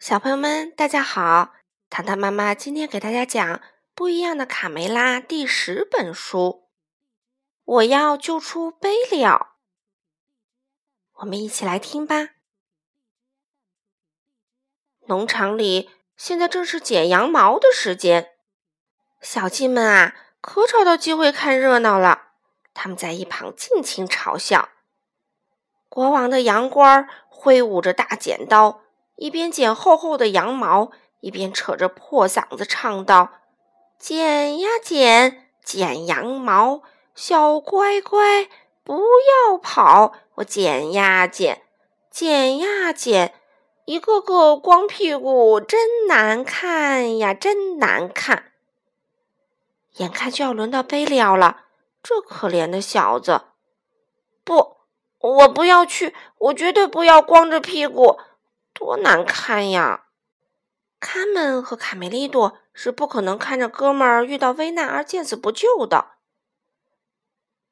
小朋友们，大家好！糖糖妈妈今天给大家讲《不一样的卡梅拉》第十本书。我要救出贝利奥，我们一起来听吧。农场里现在正是剪羊毛的时间，小鸡们啊，可找到机会看热闹了。他们在一旁尽情嘲笑。国王的羊倌挥舞着大剪刀。一边剪厚厚的羊毛，一边扯着破嗓子唱道：“剪呀剪，剪羊毛，小乖乖不要跑，我剪呀剪，剪呀剪，一个个光屁股真难看呀，真难看。”眼看就要轮到贝利奥了，这可怜的小子，不，我不要去，我绝对不要光着屁股。多难看呀！卡门和卡梅利多是不可能看着哥们儿遇到危难而见死不救的。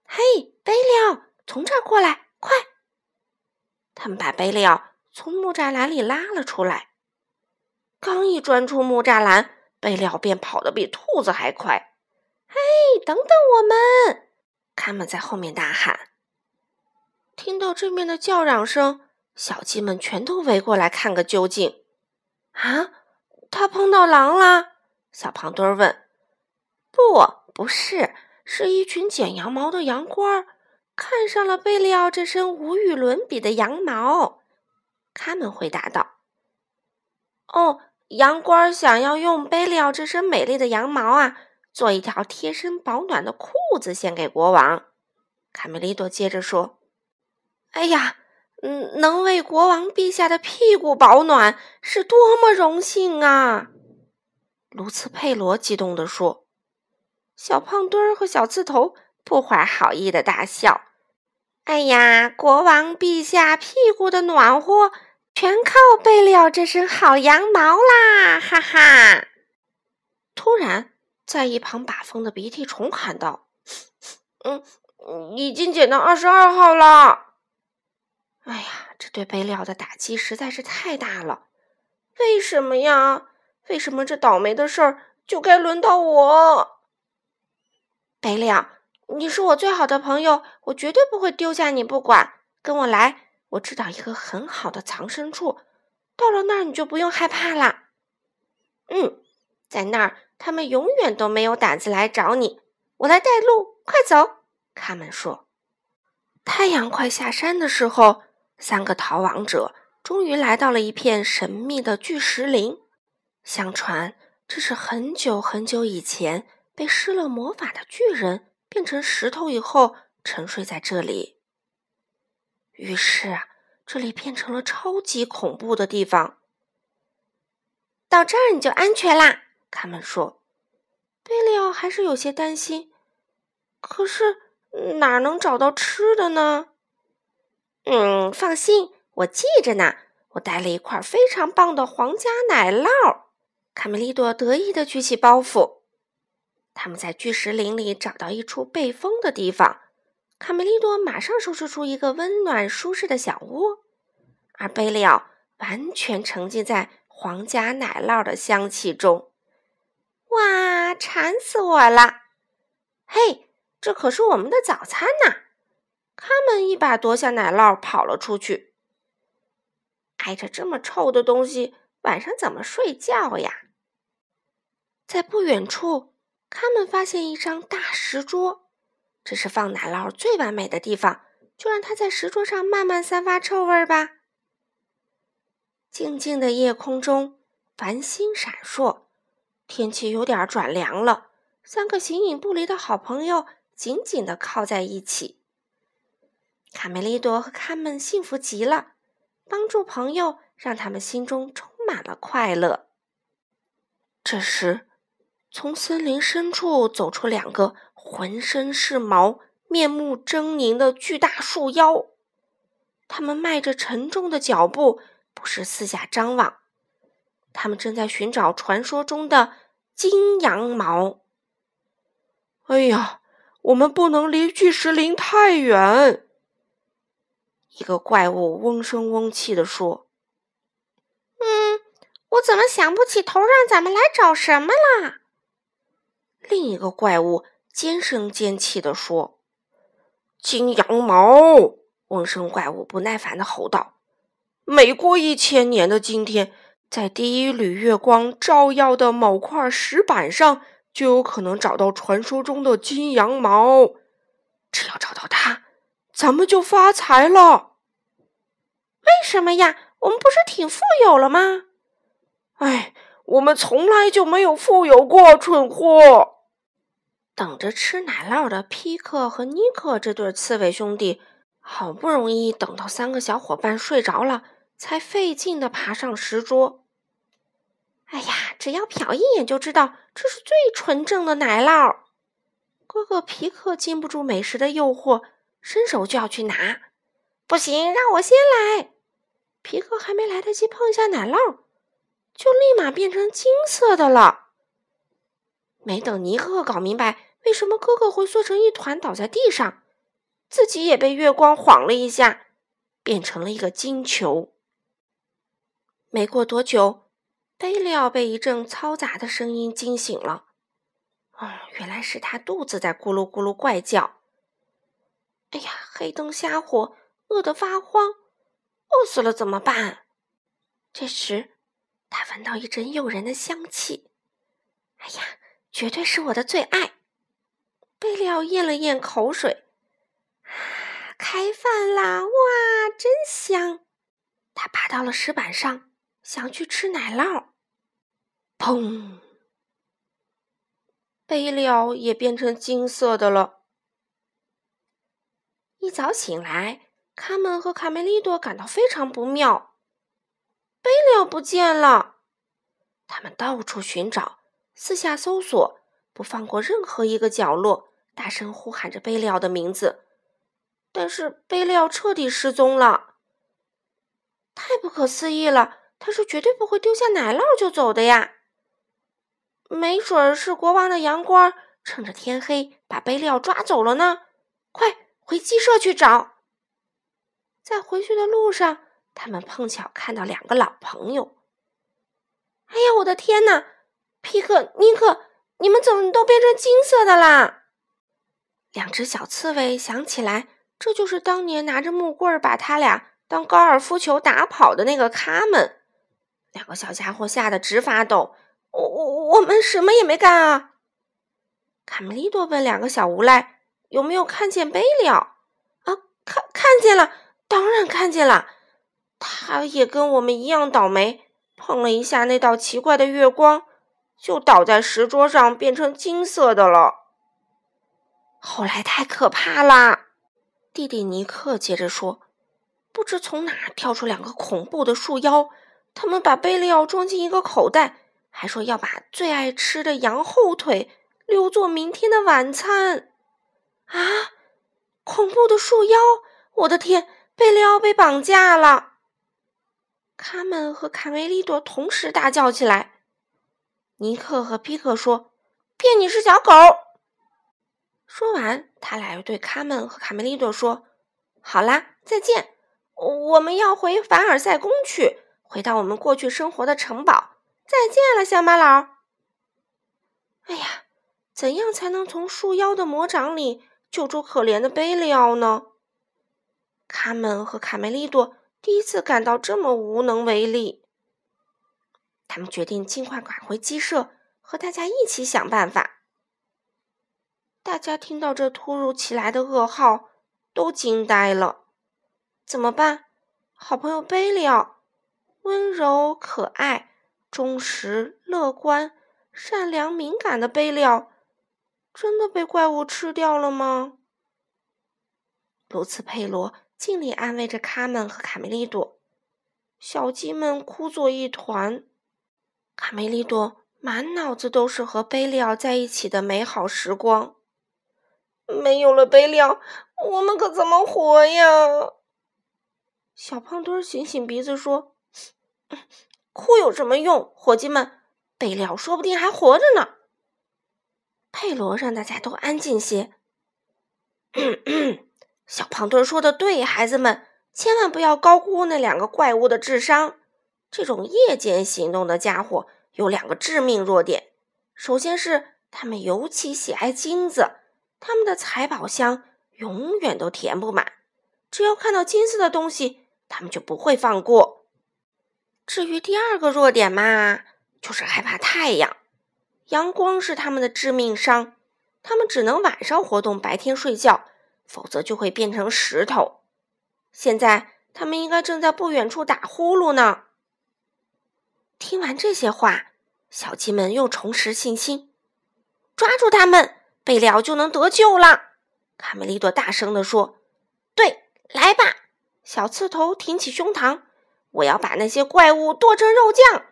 嘿，贝利奥，从这儿过来，快！他们把贝利奥从木栅栏里拉了出来。刚一钻出木栅栏，贝利奥便跑得比兔子还快。嘿，等等我们！卡门在后面大喊。听到这面的叫嚷声。小鸡们全都围过来看个究竟。啊，他碰到狼了？小胖墩儿问。不，不是，是一群剪羊毛的羊倌儿看上了贝利奥这身无与伦比的羊毛。他们回答道：“哦，羊倌儿想要用贝利奥这身美丽的羊毛啊，做一条贴身保暖的裤子献给国王。”卡梅利多接着说：“哎呀！”嗯，能为国王陛下的屁股保暖是多么荣幸啊！卢茨佩罗激动地说。小胖墩儿和小刺头不怀好意的大笑。哎呀，国王陛下屁股的暖和全靠贝利奥这身好羊毛啦！哈哈！突然，在一旁把风的鼻涕虫喊道：“嗯，已经剪到二十二号了。”哎呀，这对贝利奥的打击实在是太大了！为什么呀？为什么这倒霉的事儿就该轮到我？贝利奥，你是我最好的朋友，我绝对不会丢下你不管。跟我来，我知道一个很好的藏身处，到了那儿你就不用害怕啦。嗯，在那儿他们永远都没有胆子来找你。我来带路，快走！他们说。太阳快下山的时候。三个逃亡者终于来到了一片神秘的巨石林。相传，这是很久很久以前被施了魔法的巨人变成石头以后沉睡在这里。于是啊，这里变成了超级恐怖的地方。到这儿你就安全啦，他们说。贝利奥还是有些担心，可是哪能找到吃的呢？嗯，放心，我记着呢。我带了一块非常棒的皇家奶酪。卡梅利多得意的举起包袱。他们在巨石林里找到一处背风的地方。卡梅利多马上收拾出一个温暖舒适的小窝，而贝利奥完全沉浸在皇家奶酪的香气中。哇，馋死我了！嘿，这可是我们的早餐呢。他们一把夺下奶酪，跑了出去。挨着这么臭的东西，晚上怎么睡觉呀？在不远处，他们发现一张大石桌，这是放奶酪最完美的地方。就让它在石桌上慢慢散发臭味吧。静静的夜空中，繁星闪烁，天气有点转凉了。三个形影不离的好朋友紧紧的靠在一起。卡梅利多和他们幸福极了，帮助朋友让他们心中充满了快乐。这时，从森林深处走出两个浑身是毛、面目狰狞的巨大树妖，他们迈着沉重的脚步，不时四下张望。他们正在寻找传说中的金羊毛。哎呀，我们不能离巨石林太远。一个怪物嗡声嗡气地说：“嗯，我怎么想不起头让咱们来找什么啦？另一个怪物尖声尖气地说：“金羊毛！”嗡声怪物不耐烦地吼道：“每过一千年的今天，在第一缕月光照耀的某块石板上，就有可能找到传说中的金羊毛。只要找到它，咱们就发财了。”为什么呀？我们不是挺富有了吗？哎，我们从来就没有富有过，蠢货！等着吃奶酪的皮克和尼克这对刺猬兄弟，好不容易等到三个小伙伴睡着了，才费劲的爬上石桌。哎呀，只要瞟一眼就知道这是最纯正的奶酪。哥哥皮克禁不住美食的诱惑，伸手就要去拿。不行，让我先来。皮克还没来得及碰一下奶酪。就立马变成金色的了。没等尼克搞明白为什么哥哥会缩成一团倒在地上，自己也被月光晃了一下，变成了一个金球。没过多久，贝利奥被一阵嘈杂的声音惊醒了。哦，原来是他肚子在咕噜咕噜怪叫。哎呀，黑灯瞎火，饿得发慌，饿死了怎么办？这时。他闻到一阵诱人的香气，哎呀，绝对是我的最爱！贝利奥咽了咽口水，啊，开饭啦！哇，真香！他爬到了石板上，想去吃奶酪。砰！贝利奥也变成金色的了。一早醒来，卡门和卡梅利多感到非常不妙。贝利奥不见了，他们到处寻找，四下搜索，不放过任何一个角落，大声呼喊着贝利奥的名字。但是贝利奥彻底失踪了，太不可思议了！他是绝对不会丢下奶酪就走的呀。没准儿是国王的洋官趁着天黑把贝利奥抓走了呢。快回鸡舍去找！在回去的路上。他们碰巧看到两个老朋友。哎呀，我的天哪！皮克、尼克，你们怎么都变成金色的啦？两只小刺猬想起来，这就是当年拿着木棍把他俩当高尔夫球打跑的那个卡门。两个小家伙吓得直发抖。我、我、我们什么也没干啊！卡梅利多问两个小无赖：“有没有看见贝利奥？”啊，看看见了，当然看见了。他也跟我们一样倒霉，碰了一下那道奇怪的月光，就倒在石桌上，变成金色的了。后来太可怕啦！弟弟尼克接着说：“不知从哪跳出两个恐怖的树妖，他们把贝利奥装进一个口袋，还说要把最爱吃的羊后腿留作明天的晚餐。”啊！恐怖的树妖！我的天，贝利奥被绑架了！卡门和卡梅利多同时大叫起来。尼克和皮克说：“骗你是小狗。”说完，他俩又对卡门和卡梅利多说：“好啦，再见，我们要回凡尔赛宫去，回到我们过去生活的城堡。再见了，乡巴佬。”哎呀，怎样才能从树妖的魔掌里救出可怜的贝利奥呢？卡门和卡梅利多。第一次感到这么无能为力，他们决定尽快赶回鸡舍，和大家一起想办法。大家听到这突如其来的噩耗，都惊呆了。怎么办？好朋友贝利奥，温柔、可爱、忠实、乐观、善良、敏感的贝利奥，真的被怪物吃掉了吗？卢茨佩罗。尽力安慰着卡门和卡梅利多，小鸡们哭作一团。卡梅利多满脑子都是和贝利奥在一起的美好时光。没有了贝利奥，我们可怎么活呀？小胖墩醒醒鼻子说：“哭有什么用？伙计们，贝利奥说不定还活着呢。”佩罗让大家都安静些。小胖墩说的对，孩子们千万不要高估那两个怪物的智商。这种夜间行动的家伙有两个致命弱点：首先是他们尤其喜爱金子，他们的财宝箱永远都填不满，只要看到金色的东西，他们就不会放过。至于第二个弱点嘛，就是害怕太阳，阳光是他们的致命伤，他们只能晚上活动，白天睡觉，否则就会变成石头。现在他们应该正在不远处打呼噜呢。听完这些话，小鸡们又重拾信心，抓住他们，贝利奥就能得救了。卡梅利多大声地说：“对，来吧！”小刺头挺起胸膛，我要把那些怪物剁成肉酱。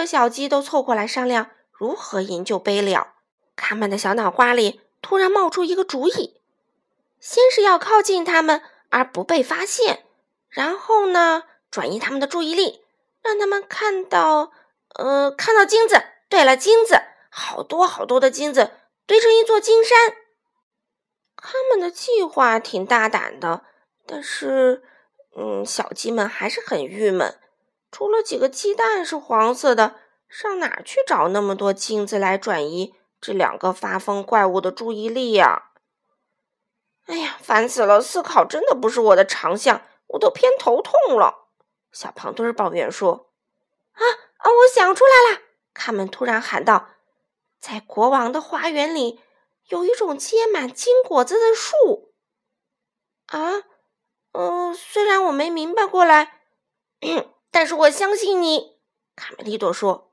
所有的小鸡都凑过来商量如何营救贝利奥。卡门的小脑瓜里突然冒出一个主意：先是要靠近他们而不被发现，然后呢，转移他们的注意力。让他们看到，呃，看到金子。对了，金子，好多好多的金子堆成一座金山。他们的计划挺大胆的，但是，嗯，小鸡们还是很郁闷。除了几个鸡蛋是黄色的，上哪去找那么多金子来转移这两个发疯怪物的注意力呀？哎呀，烦死了！思考真的不是我的长项，我都偏头痛了。小胖墩抱怨说：“啊啊！我想出来了！”卡门突然喊道：“在国王的花园里有一种结满金果子的树。”啊，嗯，虽然我没明白过来，但是我相信你。”卡梅利多说：“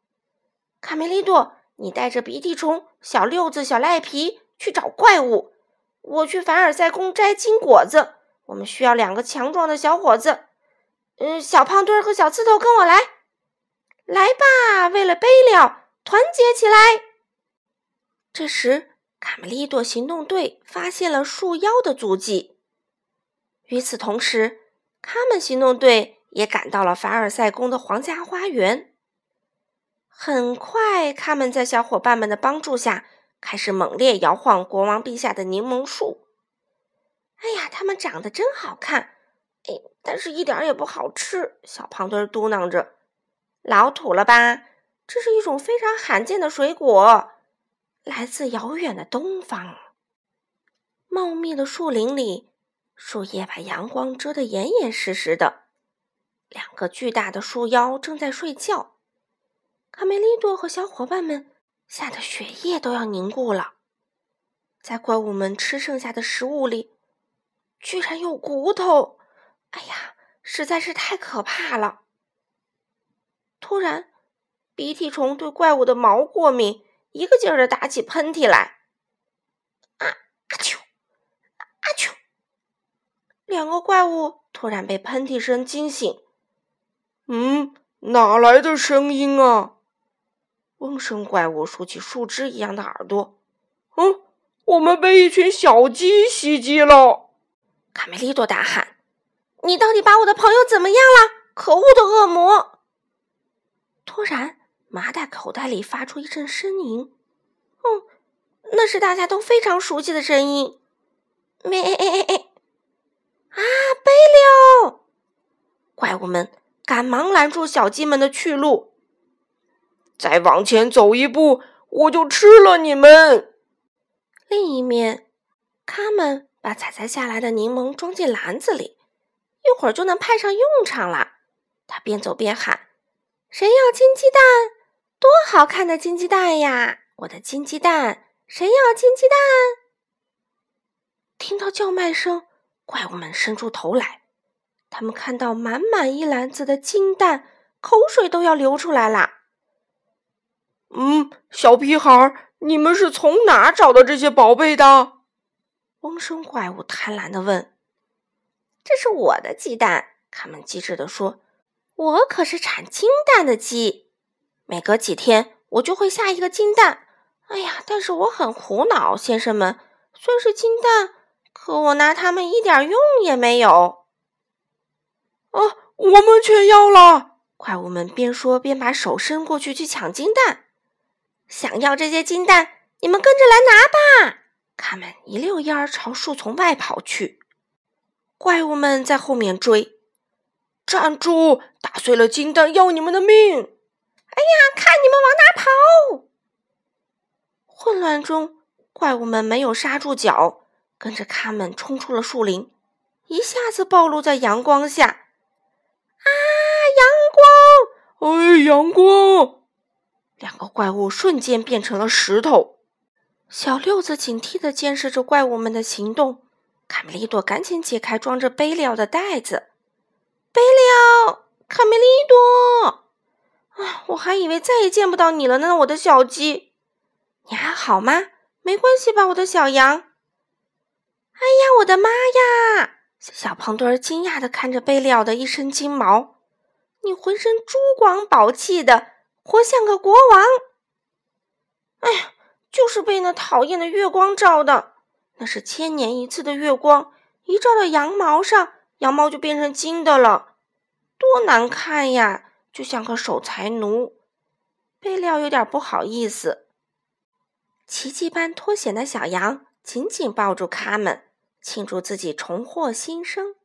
卡梅利多，你带着鼻涕虫、小六子、小赖皮去找怪物，我去凡尔赛宫摘金果子。我们需要两个强壮的小伙子。”嗯，小胖墩和小刺头，跟我来，来吧！为了贝利奥，团结起来。这时，卡梅利多行动队发现了树妖的足迹。与此同时，他们行动队也赶到了凡尔赛宫的皇家花园。很快，他们在小伙伴们的帮助下，开始猛烈摇晃国王陛下的柠檬树。哎呀，它们长得真好看！哎，但是一点也不好吃。小胖墩嘟囔着：“老土了吧？这是一种非常罕见的水果，来自遥远的东方。茂密的树林里，树叶把阳光遮得严严实实的。两个巨大的树妖正在睡觉。卡梅利多和小伙伴们吓得血液都要凝固了。在怪物们吃剩下的食物里，居然有骨头！”哎呀，实在是太可怕了！突然，鼻涕虫对怪物的毛过敏，一个劲儿的打起喷嚏来。啊阿丘，阿丘！两个怪物突然被喷嚏声惊醒。嗯，哪来的声音啊？嗡声怪物竖起树枝一样的耳朵。嗯，我们被一群小鸡袭击了！卡梅利多大喊。你到底把我的朋友怎么样了？可恶的恶魔！突然，麻袋口袋里发出一阵呻吟。嗯，那是大家都非常熟悉的声音。咩！啊，贝利奥！怪物们赶忙拦住小鸡们的去路。再往前走一步，我就吃了你们！另一面，他们把采摘下来的柠檬装进篮子里。一会儿就能派上用场了。他边走边喊：“谁要金鸡蛋？多好看的金鸡蛋呀！我的金鸡蛋，谁要金鸡蛋？”听到叫卖声，怪物们伸出头来。他们看到满满一篮子的金蛋，口水都要流出来了。嗯，小屁孩，你们是从哪找到这些宝贝的？嗡声怪物贪婪的问。这是我的鸡蛋，他们机智地说：“我可是产金蛋的鸡，每隔几天我就会下一个金蛋。哎呀，但是我很苦恼，先生们，虽然是金蛋，可我拿它们一点用也没有。”啊，我们全要了！怪物们边说边把手伸过去去抢金蛋。想要这些金蛋，你们跟着来拿吧！他们一溜烟儿朝树丛外跑去。怪物们在后面追，站住！打碎了金蛋要你们的命！哎呀，看你们往哪跑！混乱中，怪物们没有刹住脚，跟着他们冲出了树林，一下子暴露在阳光下。啊，阳光！哎，阳光！两个怪物瞬间变成了石头。小六子警惕地监视着怪物们的行动。卡梅利多赶紧解开装着贝利奥的袋子。贝利奥，卡梅利多，啊，我还以为再也见不到你了呢，我的小鸡。你还好吗？没关系吧，我的小羊？哎呀，我的妈呀！小胖墩儿惊讶地看着贝利奥的一身金毛。你浑身珠光宝气的，活像个国王。哎呀，就是被那讨厌的月光照的。那是千年一次的月光，一照到羊毛上，羊毛就变成金的了，多难看呀！就像个守财奴。贝利奥有点不好意思。奇迹般脱险的小羊紧紧抱住卡门，庆祝自己重获新生。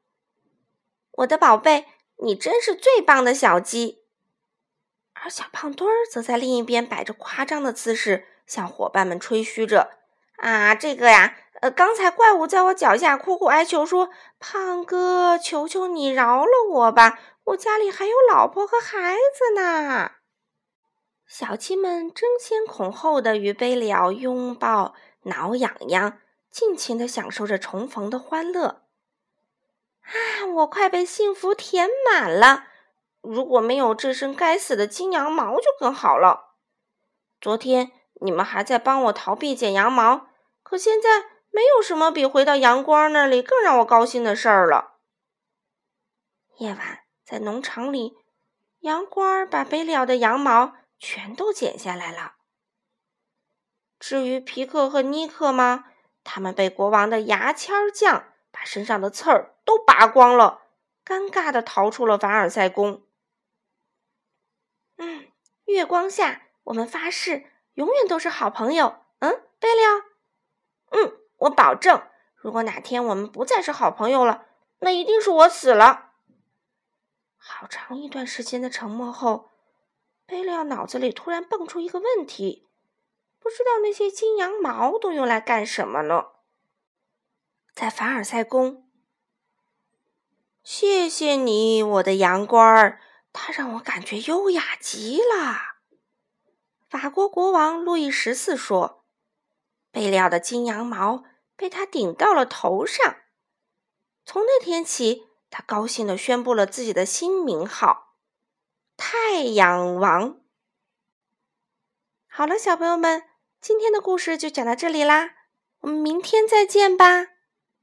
我的宝贝，你真是最棒的小鸡。而小胖墩儿则在另一边摆着夸张的姿势，向伙伴们吹嘘着：“啊，这个呀。”呃，刚才怪物在我脚下苦苦哀求说：“胖哥，求求你饶了我吧，我家里还有老婆和孩子呢。”小鸡们争先恐后的与贝里奥拥抱、挠痒痒，尽情的享受着重逢的欢乐。啊，我快被幸福填满了！如果没有这身该死的金羊毛就更好了。昨天你们还在帮我逃避剪羊毛，可现在……没有什么比回到阳光那里更让我高兴的事儿了。夜晚，在农场里，阳光把贝利奥的羊毛全都剪下来了。至于皮克和尼克吗？他们被国王的牙签匠把身上的刺儿都拔光了，尴尬的逃出了凡尔赛宫。嗯，月光下，我们发誓永远都是好朋友。嗯，贝利奥。嗯。我保证，如果哪天我们不再是好朋友了，那一定是我死了。好长一段时间的沉默后，贝利奥脑子里突然蹦出一个问题：不知道那些金羊毛都用来干什么了？在凡尔赛宫，谢谢你，我的羊倌儿，它让我感觉优雅极了。法国国王路易十四说：“贝利奥的金羊毛。”被他顶到了头上。从那天起，他高兴地宣布了自己的新名号——太阳王。好了，小朋友们，今天的故事就讲到这里啦，我们明天再见吧。